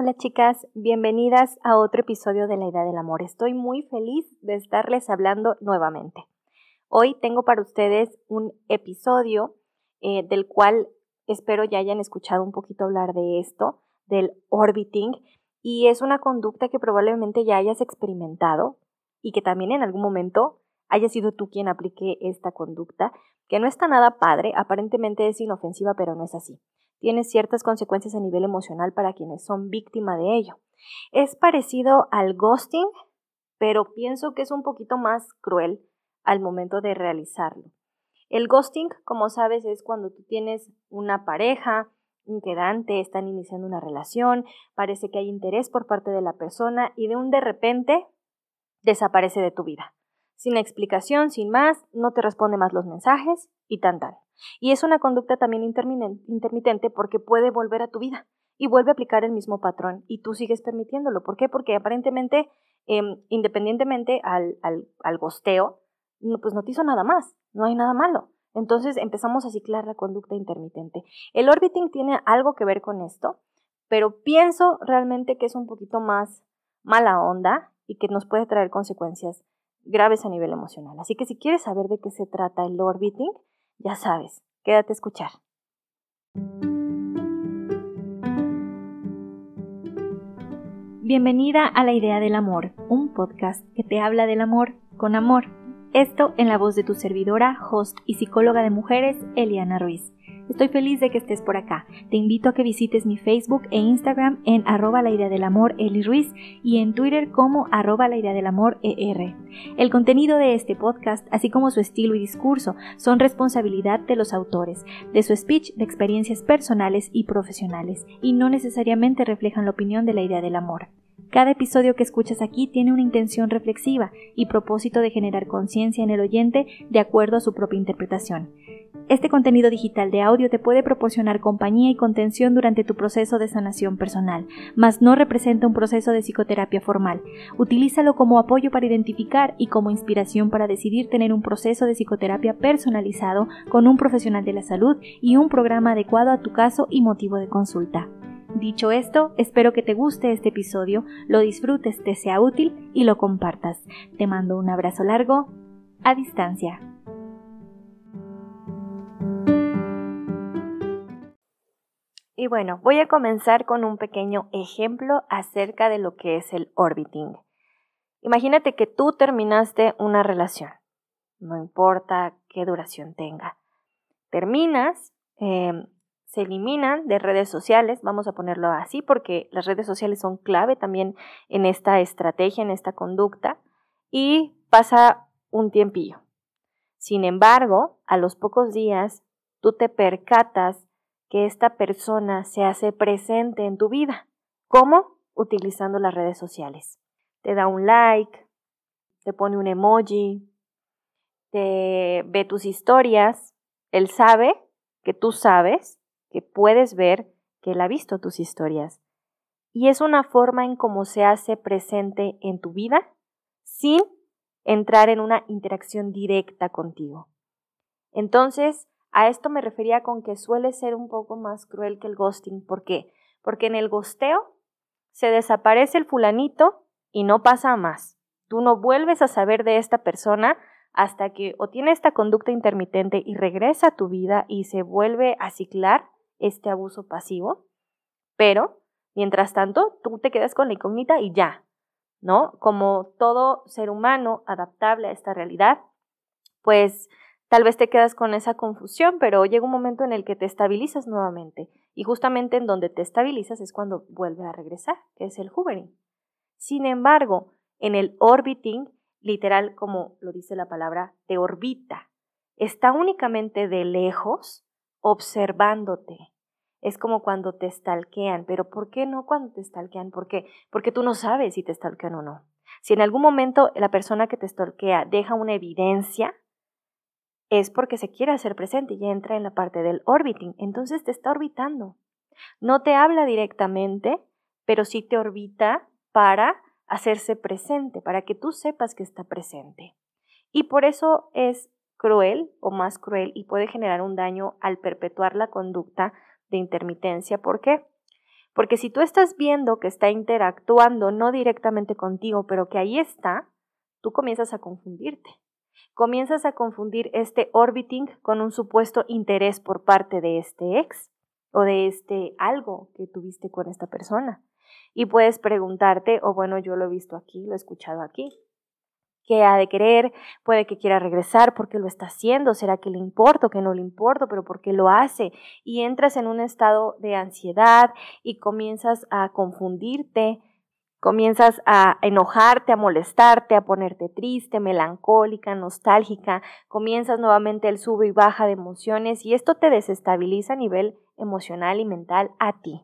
Hola chicas, bienvenidas a otro episodio de La Idea del Amor. Estoy muy feliz de estarles hablando nuevamente. Hoy tengo para ustedes un episodio eh, del cual espero ya hayan escuchado un poquito hablar de esto, del orbiting, y es una conducta que probablemente ya hayas experimentado y que también en algún momento haya sido tú quien aplique esta conducta, que no está nada padre, aparentemente es inofensiva, pero no es así tiene ciertas consecuencias a nivel emocional para quienes son víctima de ello. Es parecido al ghosting, pero pienso que es un poquito más cruel al momento de realizarlo. El ghosting, como sabes, es cuando tú tienes una pareja, un quedante, están iniciando una relación, parece que hay interés por parte de la persona y de un de repente desaparece de tu vida. Sin explicación, sin más, no te responde más los mensajes y tan tal. Y es una conducta también intermitente porque puede volver a tu vida y vuelve a aplicar el mismo patrón y tú sigues permitiéndolo. ¿Por qué? Porque aparentemente, em, independientemente al, al, al gosteo, pues no te hizo nada más, no hay nada malo. Entonces empezamos a ciclar la conducta intermitente. El orbiting tiene algo que ver con esto, pero pienso realmente que es un poquito más mala onda y que nos puede traer consecuencias graves a nivel emocional. Así que si quieres saber de qué se trata el orbiting, ya sabes, quédate a escuchar. Bienvenida a La Idea del Amor, un podcast que te habla del amor con amor. Esto en la voz de tu servidora, host y psicóloga de mujeres, Eliana Ruiz. Estoy feliz de que estés por acá. Te invito a que visites mi Facebook e Instagram en arroba la idea del amor Eli Ruiz y en Twitter como arroba la idea del amor ER. El contenido de este podcast, así como su estilo y discurso, son responsabilidad de los autores, de su speech, de experiencias personales y profesionales, y no necesariamente reflejan la opinión de la idea del amor. Cada episodio que escuchas aquí tiene una intención reflexiva y propósito de generar conciencia en el oyente de acuerdo a su propia interpretación. Este contenido digital de audio te puede proporcionar compañía y contención durante tu proceso de sanación personal, mas no representa un proceso de psicoterapia formal. Utilízalo como apoyo para identificar y como inspiración para decidir tener un proceso de psicoterapia personalizado con un profesional de la salud y un programa adecuado a tu caso y motivo de consulta. Dicho esto, espero que te guste este episodio, lo disfrutes, te sea útil y lo compartas. Te mando un abrazo largo a distancia. Y bueno, voy a comenzar con un pequeño ejemplo acerca de lo que es el orbiting. Imagínate que tú terminaste una relación, no importa qué duración tenga. Terminas, em, se eliminan de redes sociales, vamos a ponerlo así, porque las redes sociales son clave también en esta estrategia, en esta conducta, y pasa un tiempillo. Sin embargo, a los pocos días, tú te percatas que esta persona se hace presente en tu vida. ¿Cómo? Utilizando las redes sociales. Te da un like, te pone un emoji, te ve tus historias, él sabe que tú sabes que puedes ver que Él ha visto tus historias. Y es una forma en cómo se hace presente en tu vida sin entrar en una interacción directa contigo. Entonces, a esto me refería con que suele ser un poco más cruel que el ghosting. ¿Por qué? Porque en el ghosteo se desaparece el fulanito y no pasa más. Tú no vuelves a saber de esta persona hasta que o tiene esta conducta intermitente y regresa a tu vida y se vuelve a ciclar este abuso pasivo, pero mientras tanto tú te quedas con la incógnita y ya, ¿no? Como todo ser humano adaptable a esta realidad, pues tal vez te quedas con esa confusión, pero llega un momento en el que te estabilizas nuevamente y justamente en donde te estabilizas es cuando vuelve a regresar, que es el hovering. Sin embargo, en el orbiting, literal como lo dice la palabra, te orbita. Está únicamente de lejos observándote. Es como cuando te stalkean, pero ¿por qué no cuando te stalkean? ¿Por qué? Porque tú no sabes si te stalkean o no. Si en algún momento la persona que te stalkea deja una evidencia, es porque se quiere hacer presente y entra en la parte del orbiting. Entonces te está orbitando. No te habla directamente, pero sí te orbita para hacerse presente, para que tú sepas que está presente. Y por eso es cruel o más cruel y puede generar un daño al perpetuar la conducta de intermitencia. ¿Por qué? Porque si tú estás viendo que está interactuando no directamente contigo, pero que ahí está, tú comienzas a confundirte. Comienzas a confundir este orbiting con un supuesto interés por parte de este ex o de este algo que tuviste con esta persona. Y puedes preguntarte, o bueno, yo lo he visto aquí, lo he escuchado aquí, ¿qué ha de querer? Puede que quiera regresar, porque lo está haciendo? ¿Será que le importa o que no le importa? ¿Pero por qué lo hace? Y entras en un estado de ansiedad y comienzas a confundirte, comienzas a enojarte, a molestarte, a ponerte triste, melancólica, nostálgica, comienzas nuevamente el sube y baja de emociones y esto te desestabiliza a nivel emocional y mental a ti.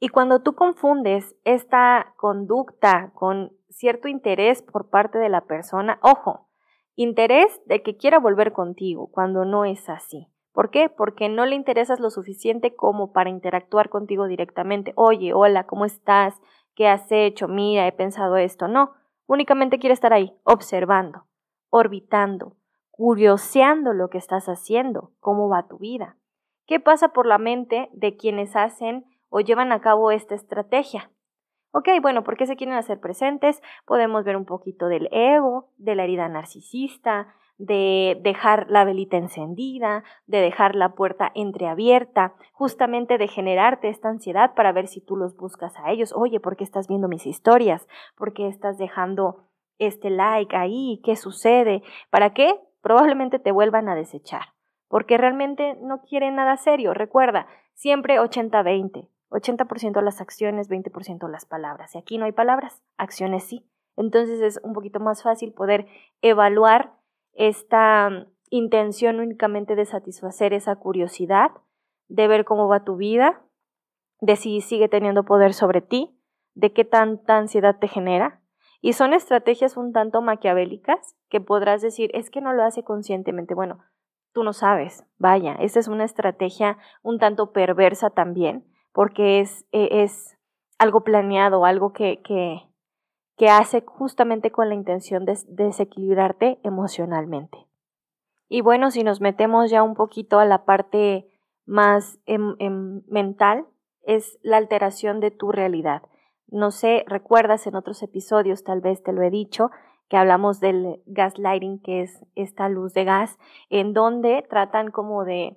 Y cuando tú confundes esta conducta con cierto interés por parte de la persona, ojo, interés de que quiera volver contigo, cuando no es así. ¿Por qué? Porque no le interesas lo suficiente como para interactuar contigo directamente. Oye, hola, ¿cómo estás? ¿Qué has hecho? Mira, he pensado esto. No, únicamente quiere estar ahí, observando, orbitando, curioseando lo que estás haciendo, cómo va tu vida. ¿Qué pasa por la mente de quienes hacen o llevan a cabo esta estrategia. Ok, bueno, ¿por qué se quieren hacer presentes? Podemos ver un poquito del ego, de la herida narcisista, de dejar la velita encendida, de dejar la puerta entreabierta, justamente de generarte esta ansiedad para ver si tú los buscas a ellos. Oye, ¿por qué estás viendo mis historias? ¿Por qué estás dejando este like ahí? ¿Qué sucede? ¿Para qué? Probablemente te vuelvan a desechar, porque realmente no quieren nada serio. Recuerda, siempre 80-20. 80% las acciones, 20% las palabras. Y aquí no hay palabras, acciones sí. Entonces es un poquito más fácil poder evaluar esta mm, intención únicamente de satisfacer esa curiosidad, de ver cómo va tu vida, de si sigue teniendo poder sobre ti, de qué tanta ansiedad te genera. Y son estrategias un tanto maquiavélicas que podrás decir, es que no lo hace conscientemente. Bueno, tú no sabes, vaya, esa es una estrategia un tanto perversa también, porque es, e, es algo planeado, algo que, que, que, hace justamente con la intención de, desequilibrarte emocionalmente. Y bueno, si nos metemos ya un poquito a la parte más em, em, mental, es la alteración de tu realidad. No sé, recuerdas en otros episodios, tal vez te lo he dicho, que hablamos del gaslighting, que es esta luz de gas, en donde tratan como de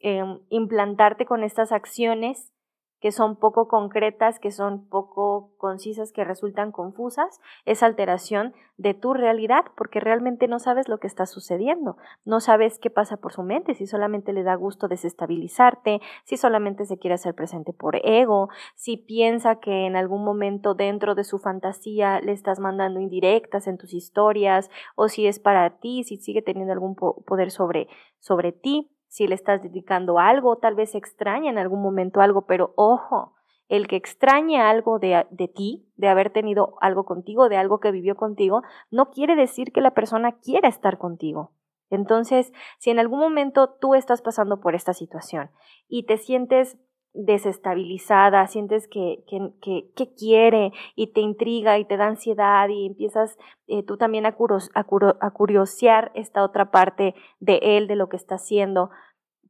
em, implantarte con estas acciones que son poco concretas, que son poco concisas, que resultan confusas, esa alteración de tu realidad, porque realmente no sabes lo que está sucediendo, no sabes qué pasa por su mente, si solamente le da gusto desestabilizarte, si solamente se quiere hacer presente por ego, si piensa que en algún momento dentro de su fantasía le estás mandando indirectas en tus historias, o si es para ti, si sigue teniendo algún poder sobre, sobre ti si le estás dedicando algo, tal vez extraña en algún momento algo, pero ojo, el que extrañe algo de, de, ti, de haber tenido algo contigo, de algo que vivió contigo, no quiere decir que la persona quiera estar contigo. Entonces, si en algún momento tú estás pasando por esta situación y te sientes desestabilizada, sientes que, que, que, quiere y te intriga y te da ansiedad y empiezas eh, tú también a, a, curiosear esta otra parte de él, de lo que está haciendo,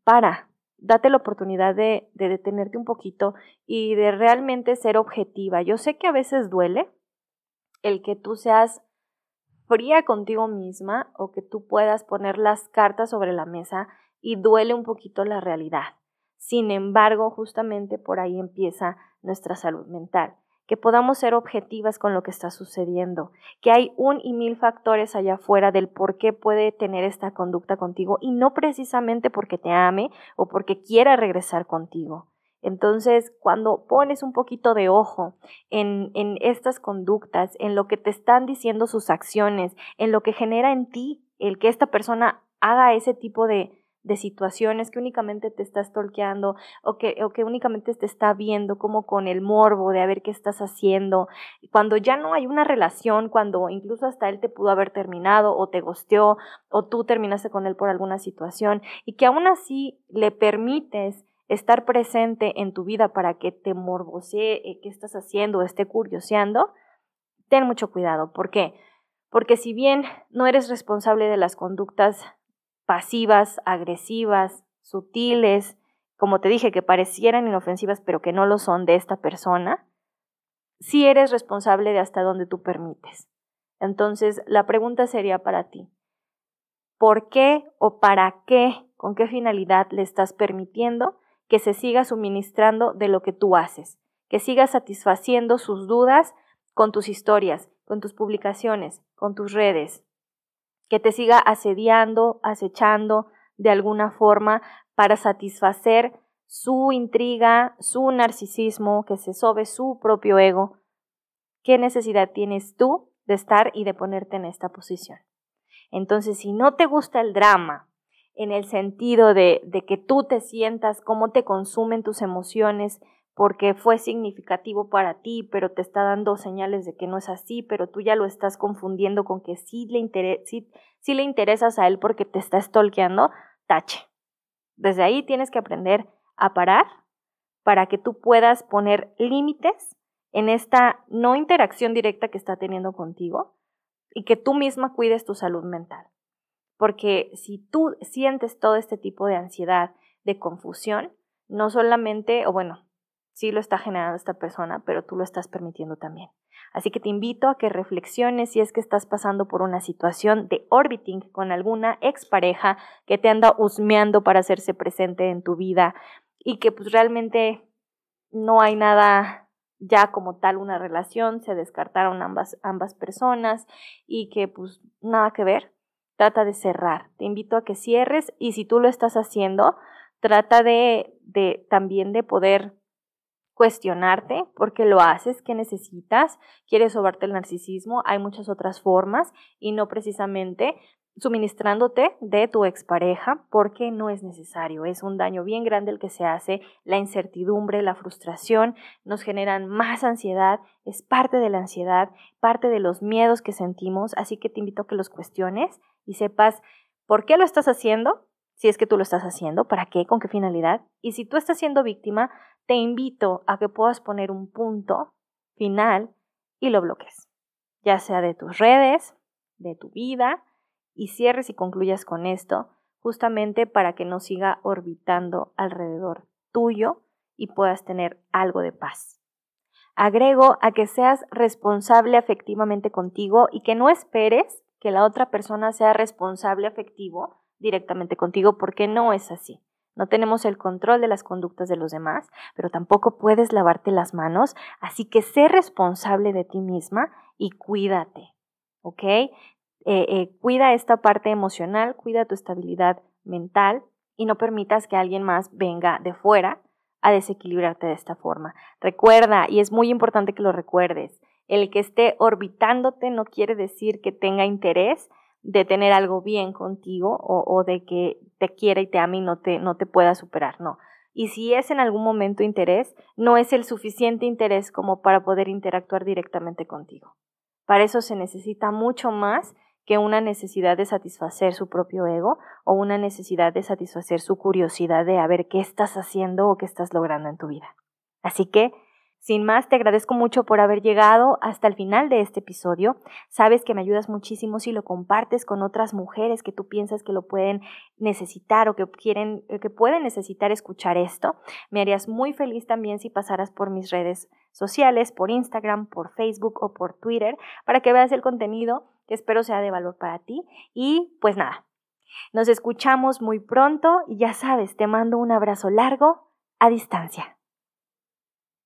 para, date la oportunidad de, de detenerte un poquito y de realmente ser objetiva. Yo sé que a veces duele el que tú seas fría contigo misma o que tú puedas poner las cartas sobre la mesa y duele un poquito la realidad sin embargo, justamente por ahí empieza nuestra salud mental, que podamos ser objetivas con lo que está sucediendo, que hay un y mil factores allá afuera del por qué puede tener esta conducta contigo y no precisamente porque te ame o porque quiera regresar contigo. Entonces, cuando pones un poquito de ojo en, en, estas conductas, en lo que te están diciendo sus acciones, en lo que genera en ti el que esta persona haga ese tipo de, de situaciones que únicamente te está stalkeando o que, o que únicamente te está viendo como con el morbo de a ver qué estás haciendo. Cuando ya no hay una relación, cuando incluso hasta él te pudo haber terminado o te gosteó o tú terminaste con él por alguna situación y que aún así le permites estar presente en tu vida para que te morbosee eh, qué estás haciendo o esté curioseando, ten mucho cuidado. ¿Por qué? Porque si bien no eres responsable de las conductas pasivas, agresivas, sutiles, como te dije, que parecieran inofensivas pero que no lo son de esta persona, sí eres responsable de hasta dónde tú permites. Entonces, la pregunta sería para ti, ¿por qué o para qué, con qué finalidad le estás permitiendo que se siga suministrando de lo que tú haces, que siga satisfaciendo sus dudas con tus historias, con tus publicaciones, con tus redes, que te siga asediando, acechando de alguna forma para satisfacer su intriga, su narcisismo, que se sobe su propio ego. ¿Qué necesidad tienes tú de estar y de ponerte en esta posición? Entonces, si no te gusta el drama, en el sentido de, de que tú te sientas, cómo te consumen tus emociones, porque fue significativo para ti, pero te está dando señales de que no es así, pero tú ya lo estás confundiendo con que sí le, sí, le interesas a él porque te está stalkeando, tache. Desde ahí tienes que aprender a parar para que tú puedas poner límites en esta no interacción directa que está teniendo contigo y que tú misma cuides tu salud mental. Porque si tú sientes todo este tipo de ansiedad, de confusión, no solamente, o bueno, sí lo está generando esta persona, pero tú lo estás permitiendo también. Así que te invito a que reflexiones si es que estás pasando por una situación de orbiting con alguna expareja que te anda husmeando para hacerse presente en tu vida y que pues realmente no hay nada ya como tal una relación, se descartaron ambas, ambas personas y que pues nada que ver, trata de cerrar. Te invito a que cierres y si tú lo estás haciendo, trata de, de también de poder cuestionarte por qué lo haces, qué necesitas, quieres sobarte el narcisismo, hay muchas otras formas y no precisamente suministrándote de tu expareja porque no es necesario. Es un daño bien grande el que se hace, la incertidumbre, la frustración nos generan más ansiedad, es parte de la ansiedad, parte de los miedos que sentimos, así que te invito a que los cuestiones y sepas por qué lo estás haciendo, si es que tú lo estás haciendo, para qué, con qué finalidad, y si tú estás siendo víctima, te invito a que puedas poner un punto final y lo bloques, ya sea de tus redes, de tu vida, y cierres y concluyas con esto, justamente para que no siga orbitando alrededor tuyo y puedas tener algo de paz. Agrego a que seas responsable afectivamente contigo y que no esperes que la otra persona sea responsable afectivo directamente contigo porque no es así. No tenemos el control de las conductas de los demás, pero tampoco puedes lavarte las manos, así que sé responsable de ti misma y cuídate, ¿ok? Eh, eh, cuida esta parte emocional, cuida tu estabilidad mental y no permitas que alguien más venga de fuera a desequilibrarte de esta forma. Recuerda, y es muy importante que lo recuerdes, el que esté orbitándote no quiere decir que tenga interés de tener algo bien contigo o, o, de que te quiera y te ame y no te, no te pueda superar, no. Y si es en algún momento interés, no es el suficiente interés como para poder interactuar directamente contigo. Para eso se necesita mucho más que una necesidad de satisfacer su propio ego o una necesidad de satisfacer su curiosidad de a ver qué estás haciendo o qué estás logrando en tu vida. Así que sin más, te agradezco mucho por haber llegado hasta el final de este episodio. Sabes que me ayudas muchísimo si lo compartes con otras mujeres que tú piensas que lo pueden necesitar o que quieren, eh, que pueden necesitar escuchar esto. Me harías muy feliz también si pasaras por mis redes sociales, por Instagram, por Facebook o por Twitter, para que veas el contenido que espero sea de valor para ti. Y pues nada, nos escuchamos muy pronto y ya sabes, te mando un abrazo largo a distancia.